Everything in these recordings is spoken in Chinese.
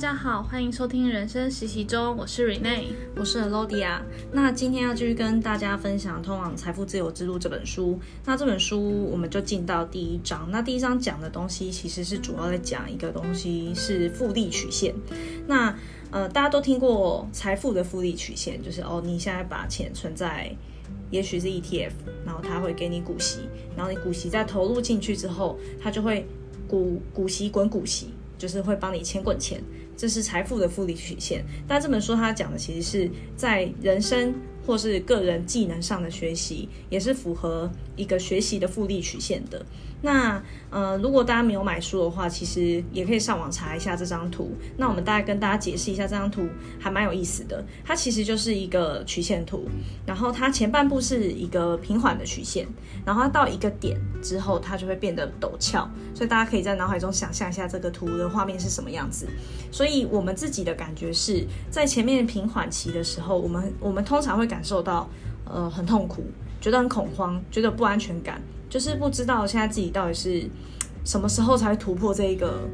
大家好，欢迎收听人生实习中，我是 Rene，我是 Lodia。那今天要继续跟大家分享《通往财富自由之路》这本书。那这本书我们就进到第一章。那第一章讲的东西其实是主要在讲一个东西，是复利曲线。那呃，大家都听过财富的复利曲线，就是哦，你现在把钱存在，也许是 ETF，然后它会给你股息，然后你股息再投入进去之后，它就会股股息滚股息。就是会帮你钱滚钱，这是财富的复利曲线。但这本书它讲的其实是在人生或是个人技能上的学习，也是符合一个学习的复利曲线的。那呃，如果大家没有买书的话，其实也可以上网查一下这张图。那我们大概跟大家解释一下这张图，还蛮有意思的。它其实就是一个曲线图，然后它前半部是一个平缓的曲线，然后它到一个点之后，它就会变得陡峭。所以大家可以在脑海中想象一下这个图的画面是什么样子。所以我们自己的感觉是在前面平缓期的时候，我们我们通常会感受到呃很痛苦，觉得很恐慌，觉得不安全感。就是不知道现在自己到底是什么时候才会突破这一个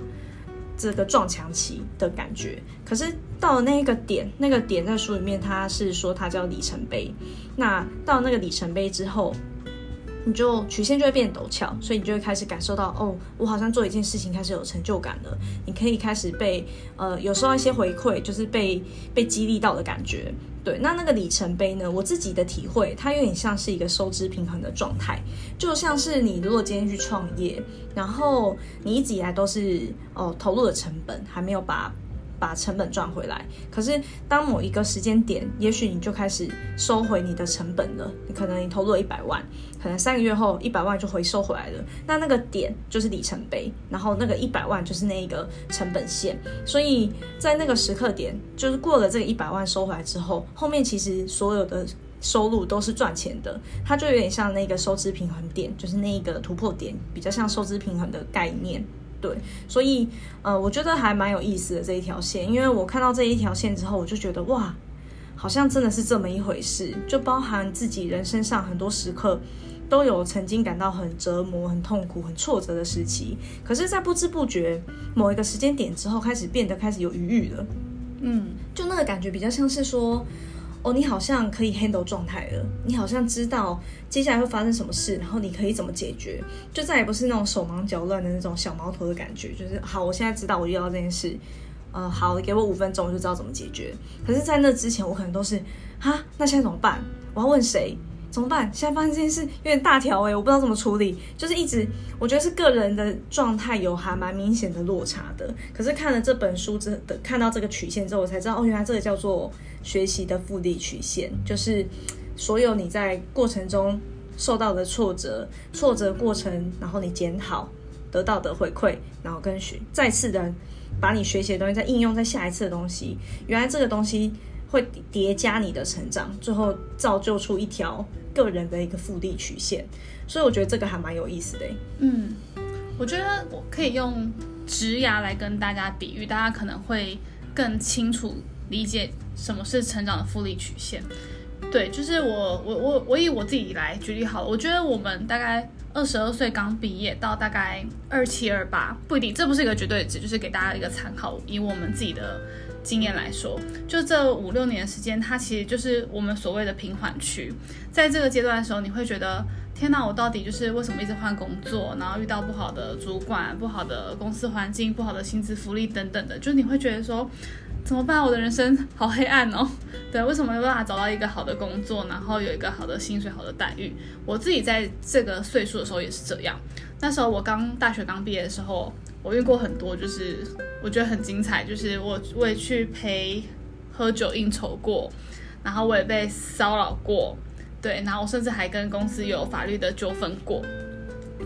这个撞墙期的感觉。可是到了那一个点，那个点在书里面他是说它叫里程碑。那到那个里程碑之后，你就曲线就会变陡峭，所以你就会开始感受到哦，我好像做一件事情开始有成就感了。你可以开始被呃有时候一些回馈，就是被被激励到的感觉。对，那那个里程碑呢？我自己的体会，它有点像是一个收支平衡的状态，就像是你如果今天去创业，然后你一直以来都是哦投入的成本还没有把。把成本赚回来，可是当某一个时间点，也许你就开始收回你的成本了。你可能你投入了一百万，可能三个月后一百万就回收回来了。那那个点就是里程碑，然后那个一百万就是那一个成本线。所以在那个时刻点，就是过了这个一百万收回来之后，后面其实所有的收入都是赚钱的。它就有点像那个收支平衡点，就是那一个突破点，比较像收支平衡的概念。对，所以呃，我觉得还蛮有意思的这一条线，因为我看到这一条线之后，我就觉得哇，好像真的是这么一回事，就包含自己人生上很多时刻都有曾经感到很折磨、很痛苦、很挫折的时期，可是，在不知不觉某一个时间点之后，开始变得开始有余裕了，嗯，就那个感觉比较像是说。哦，你好像可以 handle 状态了，你好像知道接下来会发生什么事，然后你可以怎么解决，就再也不是那种手忙脚乱的那种小毛头的感觉。就是好，我现在知道我遇到这件事，呃，好，给我五分钟，我就知道怎么解决。可是，在那之前，我可能都是，哈，那现在怎么办？我要问谁？怎么办？现在发生这件事有点大条诶，我不知道怎么处理。就是一直，我觉得是个人的状态有还蛮明显的落差的。可是看了这本书之的，看到这个曲线之后，我才知道，哦，原来这个叫做学习的复利曲线，就是所有你在过程中受到的挫折，挫折过程，然后你检讨得到的回馈，然后跟学再次的把你学习的东西再应用在下一次的东西，原来这个东西。会叠加你的成长，最后造就出一条个人的一个复利曲线，所以我觉得这个还蛮有意思的。嗯，我觉得我可以用职涯来跟大家比喻，大家可能会更清楚理解什么是成长的复利曲线。对，就是我我我我以我自己来举例好了，我觉得我们大概二十二岁刚毕业到大概二七二八，不一定，这不是一个绝对值，就是给大家一个参考，以我们自己的。经验来说，就这五六年的时间，它其实就是我们所谓的平缓区。在这个阶段的时候，你会觉得天哪，我到底就是为什么一直换工作，然后遇到不好的主管、不好的公司环境、不好的薪资福利等等的，就是你会觉得说怎么办？我的人生好黑暗哦。对，为什么没办法找到一个好的工作，然后有一个好的薪水、好的待遇？我自己在这个岁数的时候也是这样。那时候我刚大学刚毕业的时候。我遇过很多，就是我觉得很精彩，就是我我也去陪喝酒应酬过，然后我也被骚扰过，对，然后我甚至还跟公司有法律的纠纷过，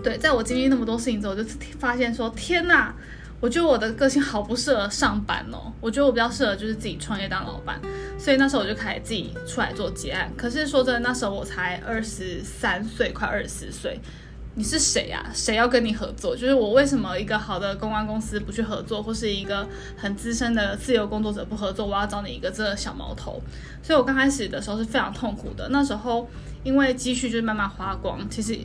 对，在我经历那么多事情之后，我就发现说，天哪，我觉得我的个性好不适合上班哦，我觉得我比较适合就是自己创业当老板，所以那时候我就开始自己出来做结案。可是说真的，那时候我才二十三岁，快二十四岁。你是谁呀？谁要跟你合作？就是我为什么一个好的公关公司不去合作，或是一个很资深的自由工作者不合作？我要找你一个这个小毛头。所以我刚开始的时候是非常痛苦的。那时候因为积蓄就是慢慢花光，其实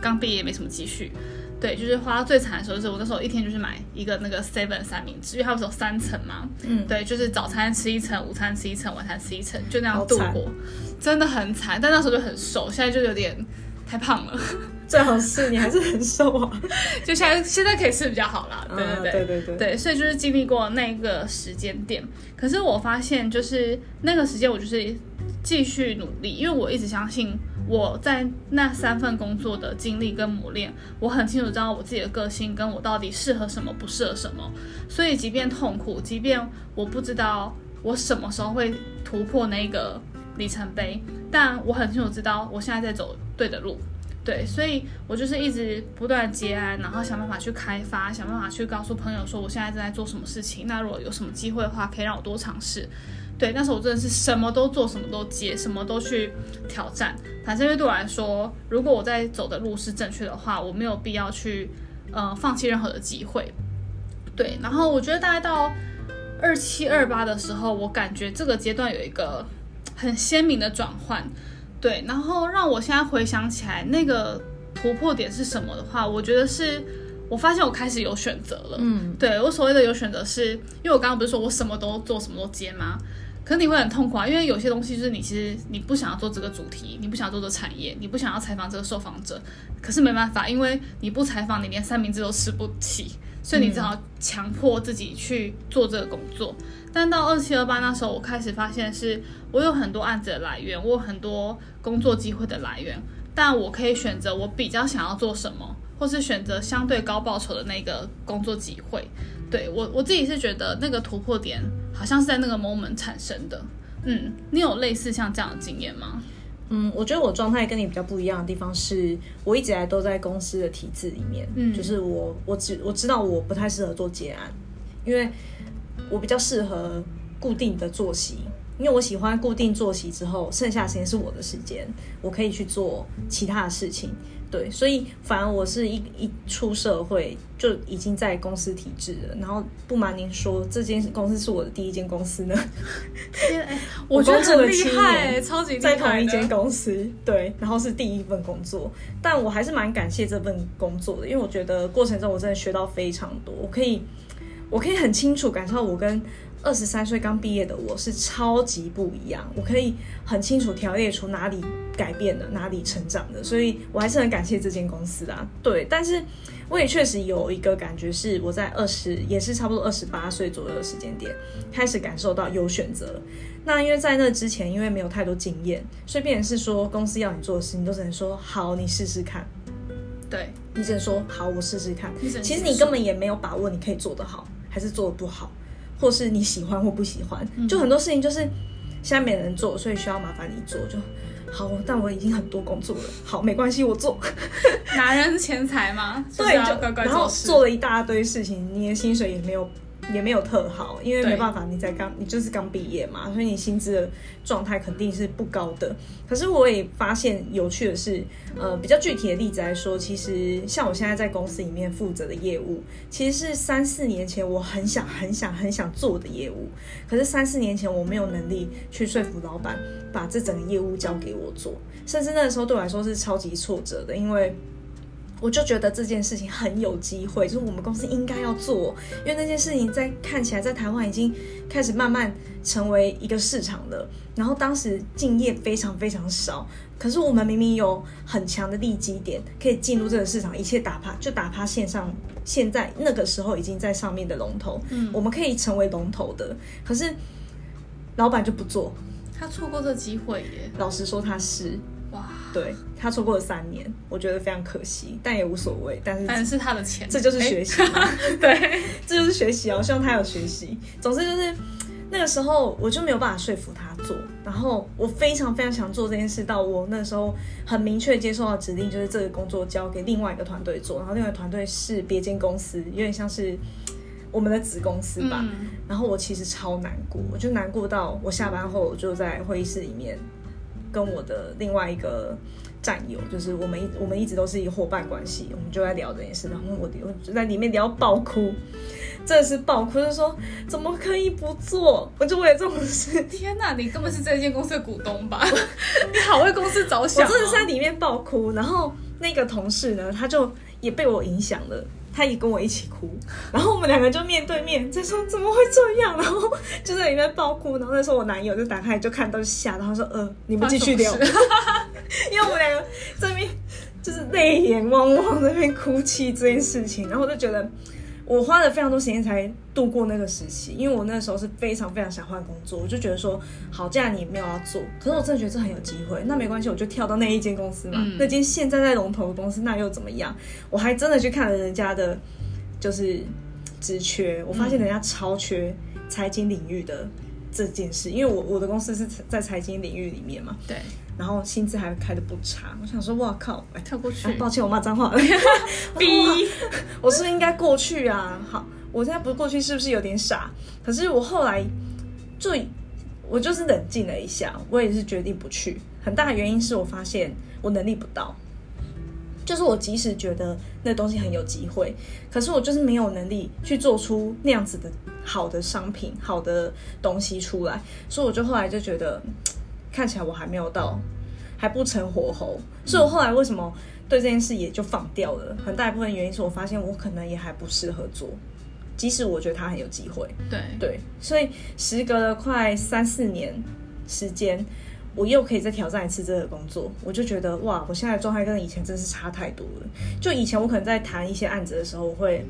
刚毕业也没什么积蓄。对，就是花到最惨的时候，就是我那时候一天就是买一个那个 seven 三明治，因为它不是有三层嘛，嗯，对，就是早餐吃一层，午餐吃一层，晚餐吃一层，就那样度过，真的很惨。但那时候就很瘦，现在就有点太胖了。最好是你还是很瘦啊，就现在现在可以吃比较好啦。对对对、啊、对对对，对，所以就是经历过那个时间点，可是我发现就是那个时间我就是继续努力，因为我一直相信。我在那三份工作的经历跟磨练，我很清楚知道我自己的个性跟我到底适合什么，不适合什么。所以即便痛苦，即便我不知道我什么时候会突破那个里程碑，但我很清楚知道我现在在走对的路。对，所以我就是一直不断接案，然后想办法去开发，想办法去告诉朋友说我现在正在做什么事情。那如果有什么机会的话，可以让我多尝试。对，那时候我真的是什么都做，什么都接，什么都去挑战。反正因为对我来说，如果我在走的路是正确的话，我没有必要去呃放弃任何的机会。对，然后我觉得大概到二七二八的时候，我感觉这个阶段有一个很鲜明的转换。对，然后让我现在回想起来，那个突破点是什么的话，我觉得是我发现我开始有选择了。嗯，对，我所谓的有选择是，因为我刚刚不是说我什么都做，什么都接吗？可是你会很痛苦啊，因为有些东西就是你其实你不想要做这个主题，你不想要做这个产业，你不想要采访这个受访者，可是没办法，因为你不采访，你连三明治都吃不起，所以你只好强迫自己去做这个工作。嗯、但到二七二八那时候，我开始发现是我有很多案子的来源，我有很多工作机会的来源，但我可以选择我比较想要做什么，或是选择相对高报酬的那个工作机会。对，我我自己是觉得那个突破点好像是在那个 moment 产生的。嗯，你有类似像这样的经验吗？嗯，我觉得我状态跟你比较不一样的地方是，我一直以来都在公司的体制里面。嗯，就是我我知我知道我不太适合做结案，因为我比较适合固定的作息。因为我喜欢固定作息之后，剩下的时间是我的时间，我可以去做其他的事情。对，所以反而我是一一出社会就已经在公司体制了。然后不瞒您说，这间公司是我的第一间公司呢。天，哎，我觉得很厉害，超级厉害，在同一间公司。对，然后是第一份工作，但我还是蛮感谢这份工作的，因为我觉得过程中我真的学到非常多。我可以，我可以很清楚感受到我跟。二十三岁刚毕业的我是超级不一样，我可以很清楚条列出哪里改变了，哪里成长的，所以我还是很感谢这间公司啊。对，但是我也确实有一个感觉是，我在二十也是差不多二十八岁左右的时间点，开始感受到有选择。那因为在那之前，因为没有太多经验，所以变成是说公司要你做的事情，都只能说好，你试试看。对，你只能说好，我试试看。其实你根本也没有把握，你可以做得好，还是做得不好。或是你喜欢或不喜欢，就很多事情就是现在没人做，所以需要麻烦你做就好。但我已经很多工作了，好，没关系，我做。男人钱财吗？对，就然后做了一大堆事情，你的薪水也没有。也没有特好，因为没办法，你才刚，你就是刚毕业嘛，所以你薪资的状态肯定是不高的。可是我也发现有趣的是，呃，比较具体的例子来说，其实像我现在在公司里面负责的业务，其实是三四年前我很想、很想、很想做的业务。可是三四年前我没有能力去说服老板把这整个业务交给我做，甚至那个时候对我来说是超级挫折的，因为。我就觉得这件事情很有机会，就是我们公司应该要做，因为那件事情在看起来在台湾已经开始慢慢成为一个市场了。然后当时敬业非常非常少，可是我们明明有很强的利基点，可以进入这个市场，一切打趴就打趴线上。现在那个时候已经在上面的龙头，嗯，我们可以成为龙头的。可是老板就不做，他错过这机会耶。老实说，他是。哇，对，他错过了三年，我觉得非常可惜，但也无所谓。但是，但是他的钱，这就是学习 对，这就是学习啊！我希望他有学习。总之就是那个时候，我就没有办法说服他做。然后我非常非常想做这件事，到我那时候很明确接受到指令，就是这个工作交给另外一个团队做。然后另外一个团队是别间公司，有点像是我们的子公司吧。嗯、然后我其实超难过，我就难过到我下班后我就在会议室里面。跟我的另外一个战友，就是我们一我们一直都是以伙伴关系，我们就在聊这件事，然后我我就在里面聊爆哭，真的是爆哭，就是说怎么可以不做？我就为了这种事，天哪，你根本是这间 公司的股东吧？你好为公司着想，哦，我真的是在里面爆哭，然后那个同事呢，他就也被我影响了，他也跟我一起哭，然后我们两个就面对面在说怎么会这样，然后就在里面爆哭，然后那时候我男友就打开就看到就吓，然后说呃你们继续聊，因为我们两个这边就是泪眼汪汪在那边哭泣这件事情，然后我就觉得。我花了非常多时间才度过那个时期，因为我那时候是非常非常想换工作，我就觉得说，好，既然你没有要做，可是我真的觉得这很有机会，那没关系，我就跳到那一间公司嘛，嗯、那间现在在龙头的公司，那又怎么样？我还真的去看了人家的，就是职缺，我发现人家超缺财经领域的这件事，因为我我的公司是在财经领域里面嘛，对。然后薪资还开的不差，我想说，哇靠，哎，跳过去，啊、抱歉，我骂脏话了，逼，我是不是应该过去啊？好，我现在不是过去，是不是有点傻？可是我后来就，我就是冷静了一下，我也是决定不去。很大的原因是我发现我能力不到，就是我即使觉得那东西很有机会，可是我就是没有能力去做出那样子的好的商品、好的东西出来，所以我就后来就觉得。看起来我还没有到，还不成火候，所以我后来为什么对这件事也就放掉了？很大一部分原因是我发现我可能也还不适合做，即使我觉得他很有机会。对对，所以时隔了快三四年时间，我又可以再挑战一次这个工作，我就觉得哇，我现在的状态跟以前真是差太多了。就以前我可能在谈一些案子的时候，我会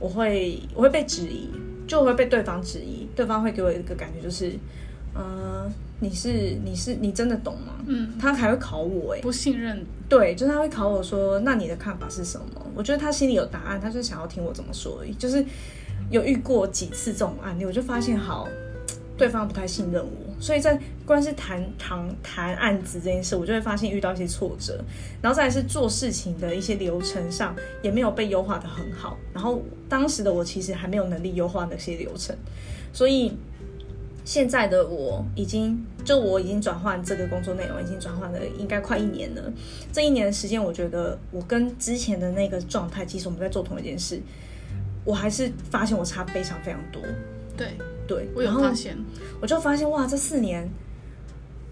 我会我会被质疑，就我会被对方质疑，对方会给我一个感觉就是，嗯、呃。你是你是你真的懂吗？嗯，他还会考我哎，不信任。对，就是他会考我说，那你的看法是什么？我觉得他心里有答案，他就想要听我怎么说而已。就是有遇过几次这种案例，我就发现好，对方不太信任我，所以在关是谈谈谈案子这件事，我就会发现遇到一些挫折，然后再来是做事情的一些流程上也没有被优化的很好，然后当时的我其实还没有能力优化那些流程，所以。现在的我已经，就我已经转换这个工作内容，已经转换了应该快一年了。这一年的时间，我觉得我跟之前的那个状态，其实我们在做同一件事，我还是发现我差非常非常多。对对，我有发现，我就发现哇，这四年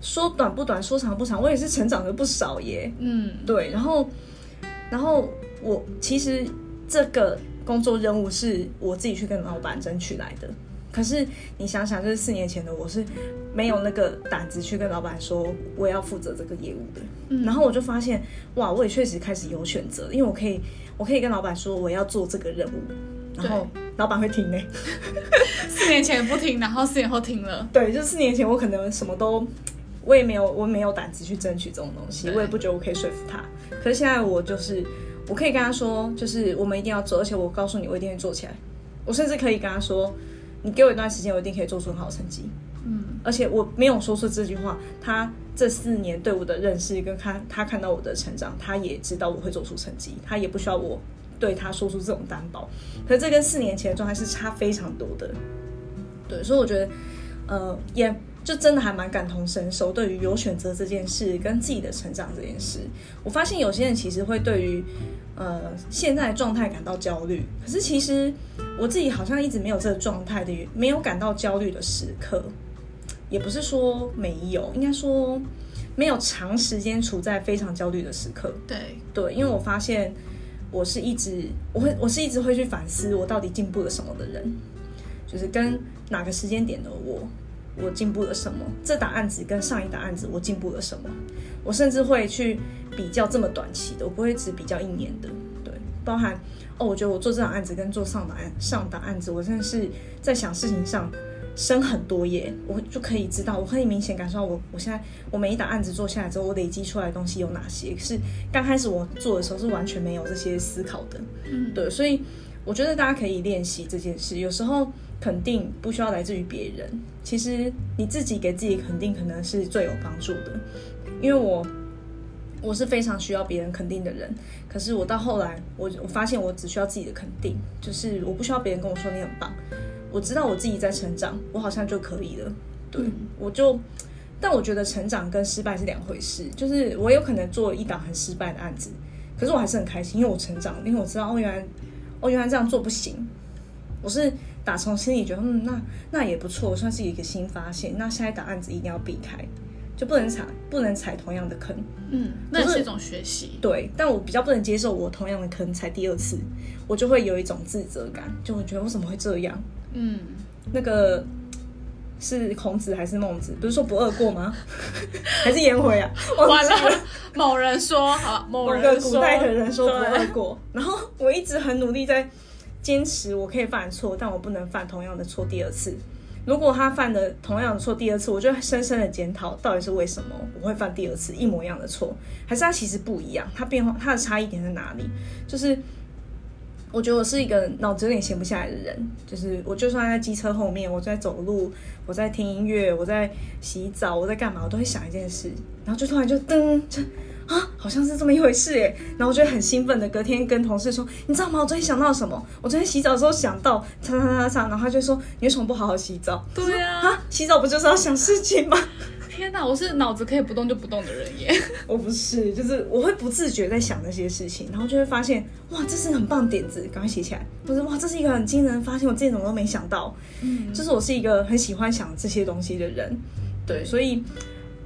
说短不短，说长不长，我也是成长了不少耶。嗯，对。然后，然后我其实这个工作任务是我自己去跟老板争取来的。可是你想想，就是四年前的我是没有那个胆子去跟老板说我要负责这个业务的。嗯，然后我就发现，哇，我也确实开始有选择，因为我可以，我可以跟老板说我要做这个任务，然后老板会听呢。四年前不听，然后四年后听了。对，就四年前我可能什么都，我也没有，我没有胆子去争取这种东西，我也不觉得我可以说服他。可是现在我就是，我可以跟他说，就是我们一定要做，而且我告诉你，我一定会做起来。我甚至可以跟他说。你给我一段时间，我一定可以做出很好的成绩。嗯，而且我没有说出这句话，他这四年对我的认识，跟他他看到我的成长，他也知道我会做出成绩，他也不需要我对他说出这种担保。可是这跟四年前的状态是差非常多的。对，所以我觉得，呃，也就真的还蛮感同身受，对于有选择这件事跟自己的成长这件事，我发现有些人其实会对于。呃，现在的状态感到焦虑，可是其实我自己好像一直没有这个状态的，没有感到焦虑的时刻，也不是说没有，应该说没有长时间处在非常焦虑的时刻。对对，因为我发现我是一直我会我是一直会去反思我到底进步了什么的人，就是跟哪个时间点的我。我进步了什么？这档案子跟上一档案子我进步了什么？我甚至会去比较这么短期的，我不会只比较一年的。对，包含哦，我觉得我做这档案子跟做上档案上档案子，我真的是在想事情上深很多耶。我就可以知道，我可以明显感受到我我现在我每一档案子做下来之后，我累积出来的东西有哪些？是刚开始我做的时候是完全没有这些思考的。嗯，对，所以我觉得大家可以练习这件事。有时候。肯定不需要来自于别人，其实你自己给自己肯定可能是最有帮助的。因为我我是非常需要别人肯定的人，可是我到后来我我发现我只需要自己的肯定，就是我不需要别人跟我说你很棒，我知道我自己在成长，我好像就可以了。对，嗯、我就，但我觉得成长跟失败是两回事，就是我有可能做一档很失败的案子，可是我还是很开心，因为我成长，因为我知道哦原来哦原来这样做不行，我是。打从心里觉得，嗯，那那也不错，算是一个新发现。那下一档案子一定要避开，就不能踩不能踩同样的坑。嗯，那也是一种学习。对，但我比较不能接受我同样的坑踩第二次，我就会有一种自责感，就会觉得我怎么会这样？嗯，那个是孔子还是孟子？不是说不貳过吗？还是颜回啊？完了，某人说，好，某个古代的人说不貳过，然后我一直很努力在坚持，我可以犯错，但我不能犯同样的错第二次。如果他犯的同样的错第二次，我就深深的检讨，到底是为什么我会犯第二次一模一样的错，还是他其实不一样，他变化他的差异点在哪里？就是我觉得我是一个脑子有点闲不下来的人，就是我就算在机车后面，我在走路，我在听音乐，我在洗澡，我在干嘛，我都会想一件事，然后就突然就噔。啊，好像是这么一回事耶，然后我就很兴奋的隔天跟同事说，你知道吗？我昨天想到什么？我昨天洗澡的时候想到，擦擦擦擦，然后他就说，你为什么不好好洗澡？对啊，啊，洗澡不就是要想事情吗？天哪，我是脑子可以不动就不动的人耶。我不是，就是我会不自觉在想那些事情，然后就会发现，哇，这是很棒的点子，赶快写起来。不是，哇，这是一个很惊人的发现，我自己怎么都没想到。嗯，就是我是一个很喜欢想这些东西的人，对，所以。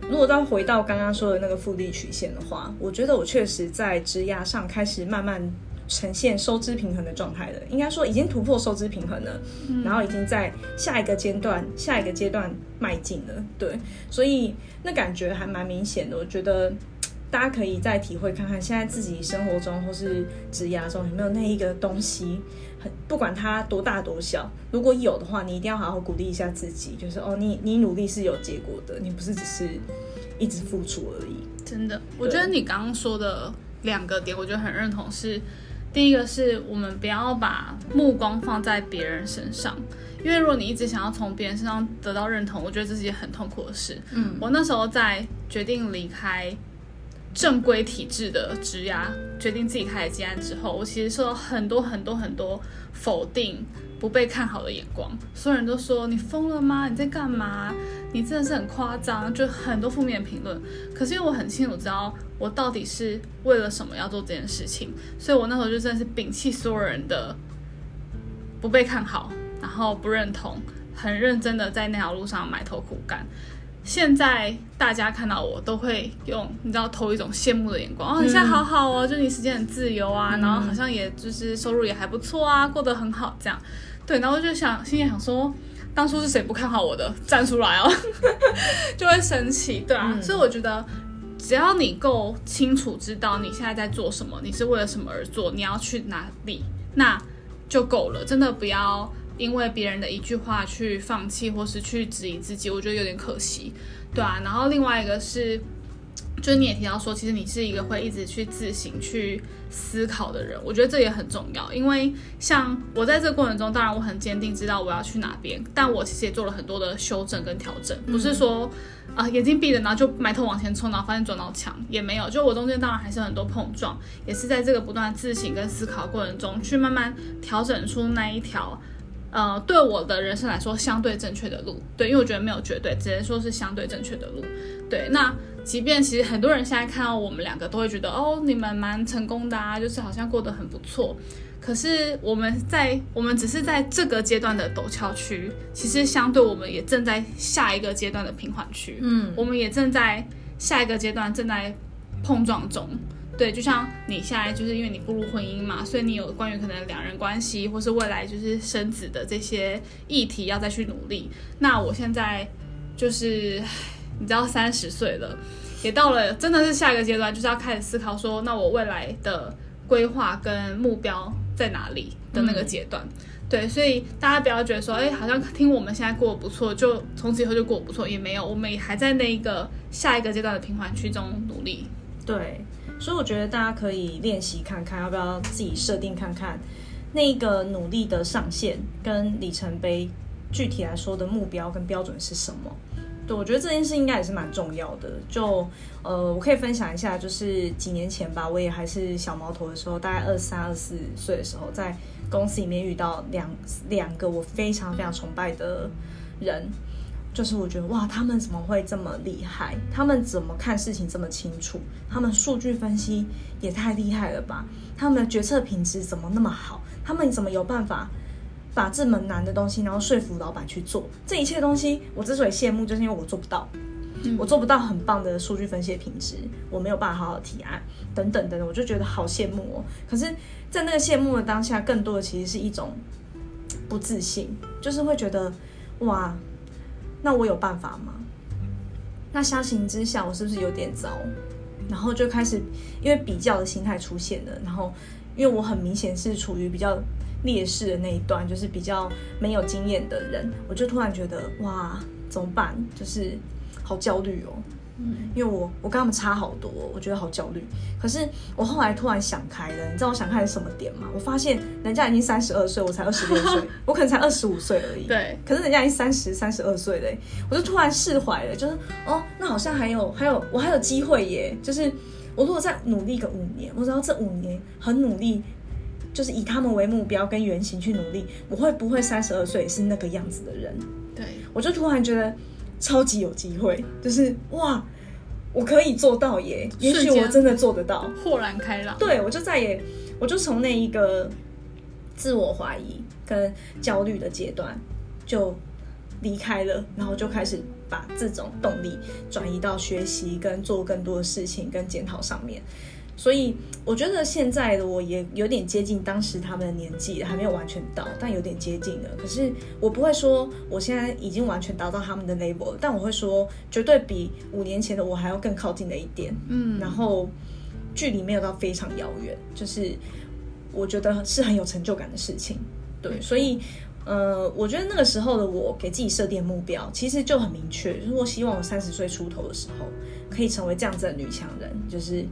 如果再回到刚刚说的那个复利曲线的话，我觉得我确实在职涯上开始慢慢呈现收支平衡的状态了。应该说已经突破收支平衡了，嗯、然后已经在下一个阶段、下一个阶段迈进了。对，所以那感觉还蛮明显的。我觉得大家可以再体会看看，现在自己生活中或是职涯中有没有那一个东西。很不管它多大多小，如果有的话，你一定要好好鼓励一下自己，就是哦，你你努力是有结果的，你不是只是一直付出而已。真的，我觉得你刚刚说的两个点，我觉得很认同是。是第一个是我们不要把目光放在别人身上，因为如果你一直想要从别人身上得到认同，我觉得这是一件很痛苦的事。嗯，我那时候在决定离开。正规体制的职涯，决定自己开始接案之后，我其实受到很多很多很多否定、不被看好的眼光。所有人都说你疯了吗？你在干嘛？你真的是很夸张，就很多负面评论。可是因为我很清楚知道我到底是为了什么要做这件事情，所以我那时候就真的是摒弃所有人的不被看好，然后不认同，很认真的在那条路上埋头苦干。现在大家看到我都会用你知道投一种羡慕的眼光哦，你现在好好哦，就你时间很自由啊，嗯、然后好像也就是收入也还不错啊，过得很好这样。对，然后我就想心里想说，当初是谁不看好我的，站出来哦，就会生气，对啊。嗯、所以我觉得，只要你够清楚知道你现在在做什么，你是为了什么而做，你要去哪里，那就够了，真的不要。因为别人的一句话去放弃，或是去质疑自己，我觉得有点可惜，对啊。然后另外一个是，就是你也提到说，其实你是一个会一直去自省、去思考的人，我觉得这也很重要。因为像我在这个过程中，当然我很坚定知道我要去哪边，但我其实也做了很多的修正跟调整，不是说啊、呃、眼睛闭着，然后就埋头往前冲，然后发现撞到墙，也没有。就我中间当然还是很多碰撞，也是在这个不断自省跟思考过程中，去慢慢调整出那一条。呃，对我的人生来说，相对正确的路，对，因为我觉得没有绝对，只能说是相对正确的路，对。那即便其实很多人现在看到我们两个，都会觉得哦，你们蛮成功的啊，就是好像过得很不错。可是我们在，我们只是在这个阶段的陡峭区，其实相对我们也正在下一个阶段的平缓区，嗯，我们也正在下一个阶段正在碰撞中。对，就像你现在就是因为你步入婚姻嘛，所以你有关于可能两人关系或是未来就是生子的这些议题要再去努力。那我现在就是你知道三十岁了，也到了真的是下一个阶段，就是要开始思考说，那我未来的规划跟目标在哪里的那个阶段。嗯、对，所以大家不要觉得说，哎，好像听我们现在过得不错，就从此以后就过得不错，也没有，我们也还在那一个下一个阶段的平缓区中努力。对。所以我觉得大家可以练习看看，要不要自己设定看看那个努力的上限跟里程碑，具体来说的目标跟标准是什么？对，我觉得这件事应该也是蛮重要的。就呃，我可以分享一下，就是几年前吧，我也还是小毛头的时候，大概二三、二四岁的时候，在公司里面遇到两两个我非常非常崇拜的人。就是我觉得哇，他们怎么会这么厉害？他们怎么看事情这么清楚？他们数据分析也太厉害了吧？他们的决策品质怎么那么好？他们怎么有办法把这么难的东西，然后说服老板去做？这一切东西，我之所以羡慕，就是因为我做不到。嗯、我做不到很棒的数据分析的品质，我没有办法好好提案，等等等等，我就觉得好羡慕哦。可是，在那个羡慕的当下，更多的其实是一种不自信，就是会觉得哇，那我有办法吗？那相形之下，我是不是有点糟？然后就开始因为比较的心态出现了，然后因为我很明显是处于比较劣势的那一段，就是比较没有经验的人，我就突然觉得哇，怎么办？就是好焦虑哦。嗯，因为我我跟他们差好多，我觉得好焦虑。可是我后来突然想开了，你知道我想开是什么点吗？我发现人家已经三十二岁，我才二十六岁，我可能才二十五岁而已。对，可是人家已经三十三十二岁了，我就突然释怀了，就是哦，那好像还有还有我还有机会耶。就是我如果再努力个五年，我知道这五年很努力，就是以他们为目标跟原型去努力，我会不会三十二岁是那个样子的人？对，我就突然觉得。超级有机会，就是哇，我可以做到耶！也许我真的做得到，豁然开朗。对，我就再也，我就从那一个自我怀疑跟焦虑的阶段就离开了，然后就开始把这种动力转移到学习跟做更多的事情跟检讨上面。所以我觉得现在的我也有点接近当时他们的年纪，还没有完全到，但有点接近了。可是我不会说我现在已经完全达到他们的 level，但我会说绝对比五年前的我还要更靠近了一点。嗯，然后距离没有到非常遥远，就是我觉得是很有成就感的事情。对，所以呃，我觉得那个时候的我给自己设定目标，其实就很明确，就是我希望我三十岁出头的时候可以成为这样子的女强人，就是。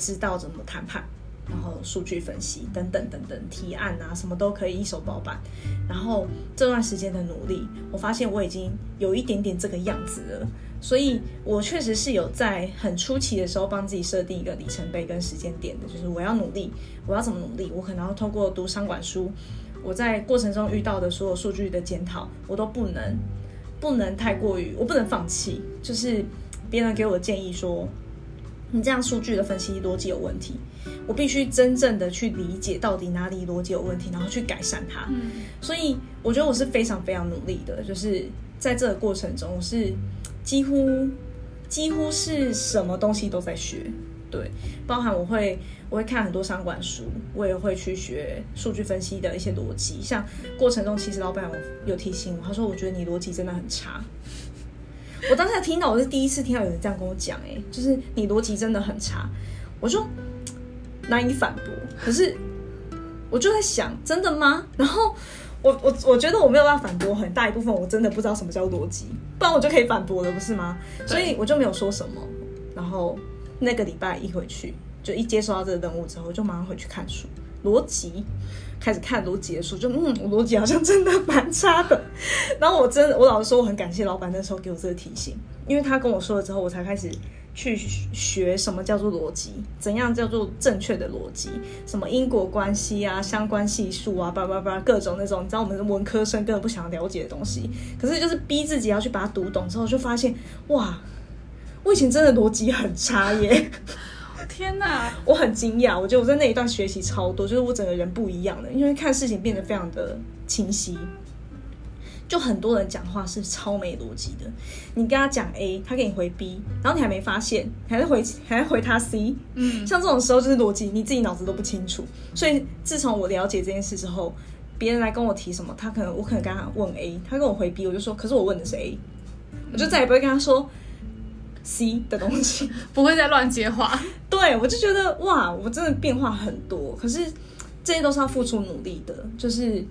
知道怎么谈判，然后数据分析等等等等，提案啊什么都可以一手包办。然后这段时间的努力，我发现我已经有一点点这个样子了。所以我确实是有在很初期的时候帮自己设定一个里程碑跟时间点的，就是我要努力，我要怎么努力？我可能要透过读商管书，我在过程中遇到的所有数据的检讨，我都不能不能太过于，我不能放弃。就是别人给我的建议说。你这样数据的分析逻辑有问题，我必须真正的去理解到底哪里逻辑有问题，然后去改善它。嗯，所以我觉得我是非常非常努力的，就是在这个过程中，我是几乎几乎是什么东西都在学，对，包含我会我会看很多商管书，我也会去学数据分析的一些逻辑。像过程中，其实老板有提醒我，他说我觉得你逻辑真的很差。我当时听到，我是第一次听到有人这样跟我讲，哎，就是你逻辑真的很差，我说难以反驳，可是我就在想，真的吗？然后我我我觉得我没有办法反驳，很大一部分我真的不知道什么叫逻辑，不然我就可以反驳了，不是吗？所以我就没有说什么。然后那个礼拜一回去，就一接收到这个任务之后，就马上回去看书，逻辑。开始看逻辑的书，就嗯，我逻辑好像真的蛮差的。然后我真的，我老实说，我很感谢老板那时候给我这个提醒，因为他跟我说了之后，我才开始去学什么叫做逻辑，怎样叫做正确的逻辑，什么因果关系啊、相关系数啊，叭叭叭，各种那种，你知道我们文科生根本不想了解的东西，可是就是逼自己要去把它读懂之后，就发现哇，我以前真的逻辑很差耶。天哪，我很惊讶，我觉得我在那一段学习超多，就是我整个人不一样了，因为看事情变得非常的清晰。就很多人讲话是超没逻辑的，你跟他讲 A，他给你回 B，然后你还没发现，还是回还是回他 C，嗯，像这种时候就是逻辑你自己脑子都不清楚。所以自从我了解这件事之后，别人来跟我提什么，他可能我可能跟他问 A，他跟我回 B，我就说，可是我问的是 A，我就再也不会跟他说。C 的东西 不会再乱接话，对，我就觉得哇，我真的变化很多，可是这些都是要付出努力的。就是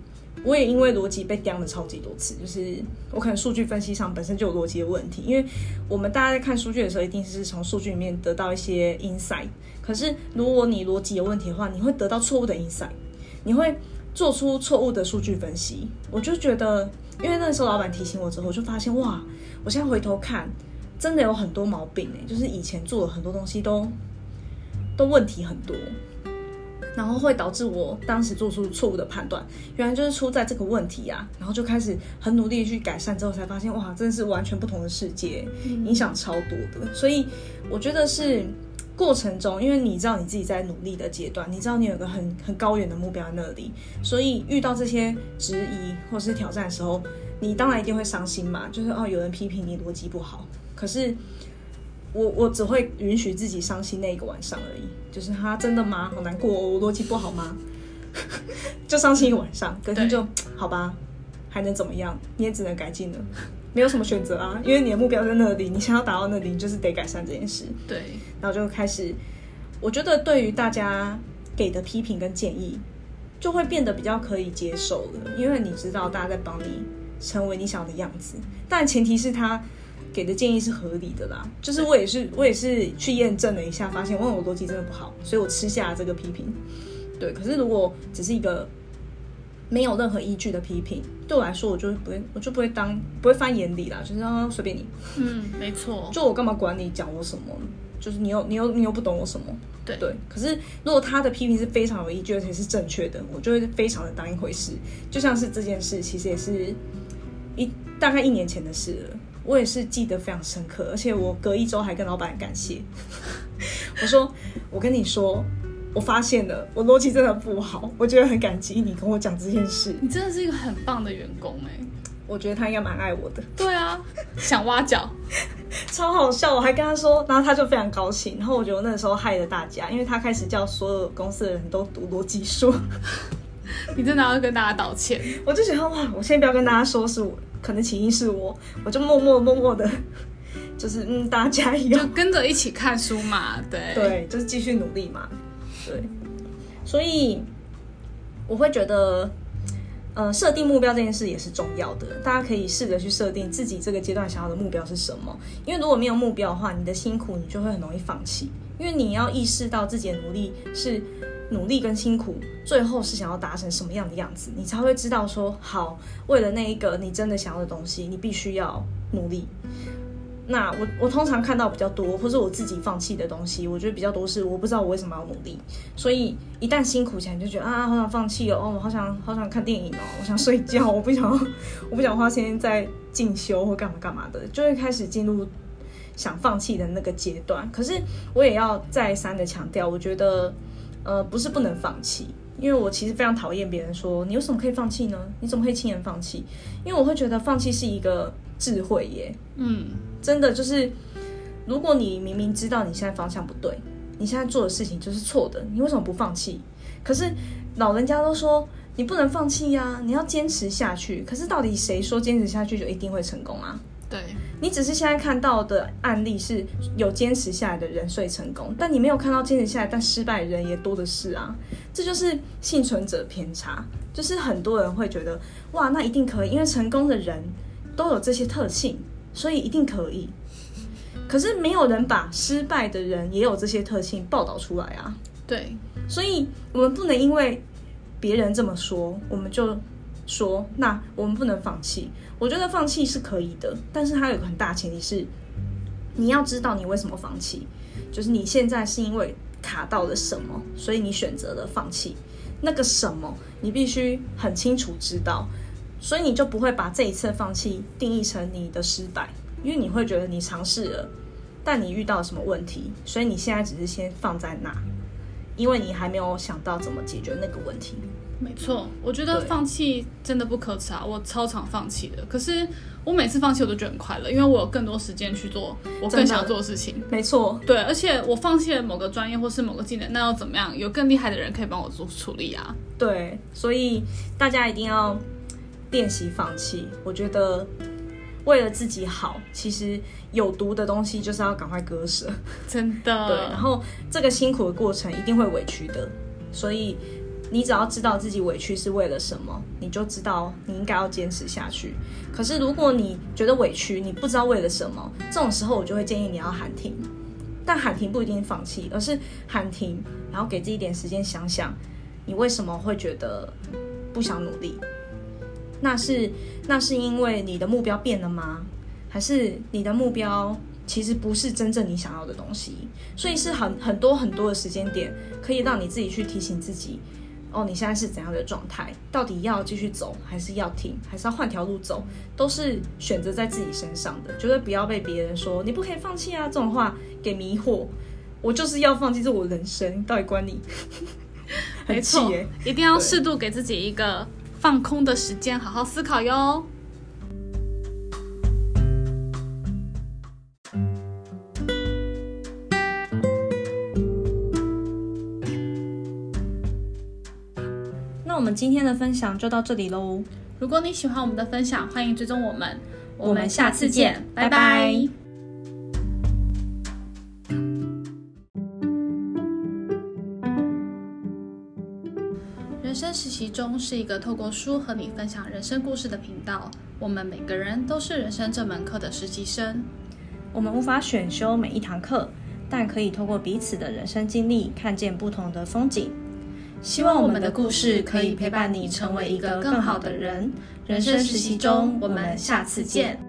我也因为逻辑被刁了超级多次，就是我可能数据分析上本身就有逻辑的问题，因为我们大家在看数据的时候，一定是从数据里面得到一些 insight。可是如果你逻辑有问题的话，你会得到错误的 insight，你会做出错误的数据分析。我就觉得，因为那时候老板提醒我之后，我就发现哇，我现在回头看。真的有很多毛病哎，就是以前做的很多东西都都问题很多，然后会导致我当时做出错误的判断，原来就是出在这个问题啊，然后就开始很努力去改善，之后才发现哇，真的是完全不同的世界，影响超多的。所以我觉得是过程中，因为你知道你自己在努力的阶段，你知道你有个很很高远的目标在那里，所以遇到这些质疑或是挑战的时候，你当然一定会伤心嘛，就是哦，有人批评你逻辑不好。可是我我只会允许自己伤心那一个晚上而已。就是他真的吗？好难过，我逻辑不好吗？就伤心一个晚上，隔天就好吧，还能怎么样？你也只能改进了，没有什么选择啊，因为你的目标在那里，你想要达到那里，你就是得改善这件事。对，然后就开始，我觉得对于大家给的批评跟建议，就会变得比较可以接受了，因为你知道大家在帮你成为你想要的样子，但前提是他给的建议是合理的啦。就是我也是，我也是去验证了一下，发现问我逻辑真的不好，所以我吃下了这个批评。对，可是如果只是一个没有任何依据的批评，对我来说，我就不会，我就不会当，不会放眼里啦，就是说随便你。嗯，没错。就我干嘛管你讲我什么？就是你又你又你又不懂我什么？对对。可是如果他的批评是非常有依据而且是正确的，我就会非常的当一回事。就像是这件事，其实也是一大概一年前的事了，我也是记得非常深刻，而且我隔一周还跟老板感谢，我说我跟你说。我发现了，我逻辑真的不好，我觉得很感激你跟我讲这件事。你真的是一个很棒的员工哎，我觉得他应该蛮爱我的。对啊，想挖角，超好笑。我还跟他说，然后他就非常高兴。然后我觉得我那个时候害了大家，因为他开始叫所有公司的人都读逻辑书。你真的要跟大家道歉？我就觉得哇，我现在不要跟大家说是我，可能起因是我，我就默默默默的，就是嗯，大家一样，就跟着一起看书嘛。对对，就是继续努力嘛。对，所以我会觉得，呃，设定目标这件事也是重要的。大家可以试着去设定自己这个阶段想要的目标是什么。因为如果没有目标的话，你的辛苦你就会很容易放弃。因为你要意识到自己的努力是努力跟辛苦，最后是想要达成什么样的样子，你才会知道说，好，为了那一个你真的想要的东西，你必须要努力。那我我通常看到比较多，或是我自己放弃的东西，我觉得比较多是我不知道我为什么要努力，所以一旦辛苦起来，你就觉得啊，好想放弃哦，我好想好想看电影哦，我想睡觉，我不想我不想花时间在进修或干嘛干嘛的，就会开始进入想放弃的那个阶段。可是我也要再三的强调，我觉得呃不是不能放弃，因为我其实非常讨厌别人说你有什么可以放弃呢？你怎么可以轻言放弃？因为我会觉得放弃是一个智慧耶，嗯。真的就是，如果你明明知道你现在方向不对，你现在做的事情就是错的，你为什么不放弃？可是老人家都说你不能放弃呀，你要坚持下去。可是到底谁说坚持下去就一定会成功啊？对，你只是现在看到的案例是有坚持下来的人所以成功，但你没有看到坚持下来但失败的人也多的是啊。这就是幸存者偏差，就是很多人会觉得哇，那一定可以，因为成功的人都有这些特性。所以一定可以，可是没有人把失败的人也有这些特性报道出来啊。对，所以我们不能因为别人这么说，我们就说那我们不能放弃。我觉得放弃是可以的，但是它有个很大前提是你要知道你为什么放弃，就是你现在是因为卡到了什么，所以你选择了放弃。那个什么，你必须很清楚知道。所以你就不会把这一次放弃定义成你的失败，因为你会觉得你尝试了，但你遇到了什么问题，所以你现在只是先放在那，因为你还没有想到怎么解决那个问题。没错，我觉得放弃真的不可耻啊，我超常放弃的。可是我每次放弃我都觉得很快乐，因为我有更多时间去做我更想做的事情。没错，对，而且我放弃了某个专业或是某个技能，那又怎么样？有更厉害的人可以帮我做处理啊。对，所以大家一定要。练习放弃，我觉得为了自己好，其实有毒的东西就是要赶快割舍，真的。对，然后这个辛苦的过程一定会委屈的，所以你只要知道自己委屈是为了什么，你就知道你应该要坚持下去。可是如果你觉得委屈，你不知道为了什么，这种时候我就会建议你要喊停。但喊停不一定放弃，而是喊停，然后给自己一点时间想想，你为什么会觉得不想努力。那是那是因为你的目标变了吗？还是你的目标其实不是真正你想要的东西？所以是很很多很多的时间点，可以让你自己去提醒自己：哦，你现在是怎样的状态？到底要继续走，还是要停，还是要换条路走？都是选择在自己身上的，绝对不要被别人说你不可以放弃啊这种话给迷惑。我就是要放弃，这我人生到底关你？没错，一定要适度给自己一个。放空的时间，好好思考哟。们今天的分享就到这里喽。如果你喜欢我们的分享，欢迎追踪我们。我们下次见，拜拜。人生实习中是一个透过书和你分享人生故事的频道。我们每个人都是人生这门课的实习生。我们无法选修每一堂课，但可以透过彼此的人生经历，看见不同的风景。希望我们的故事可以陪伴你成为一个更好的人。人生实习中，我们下次见。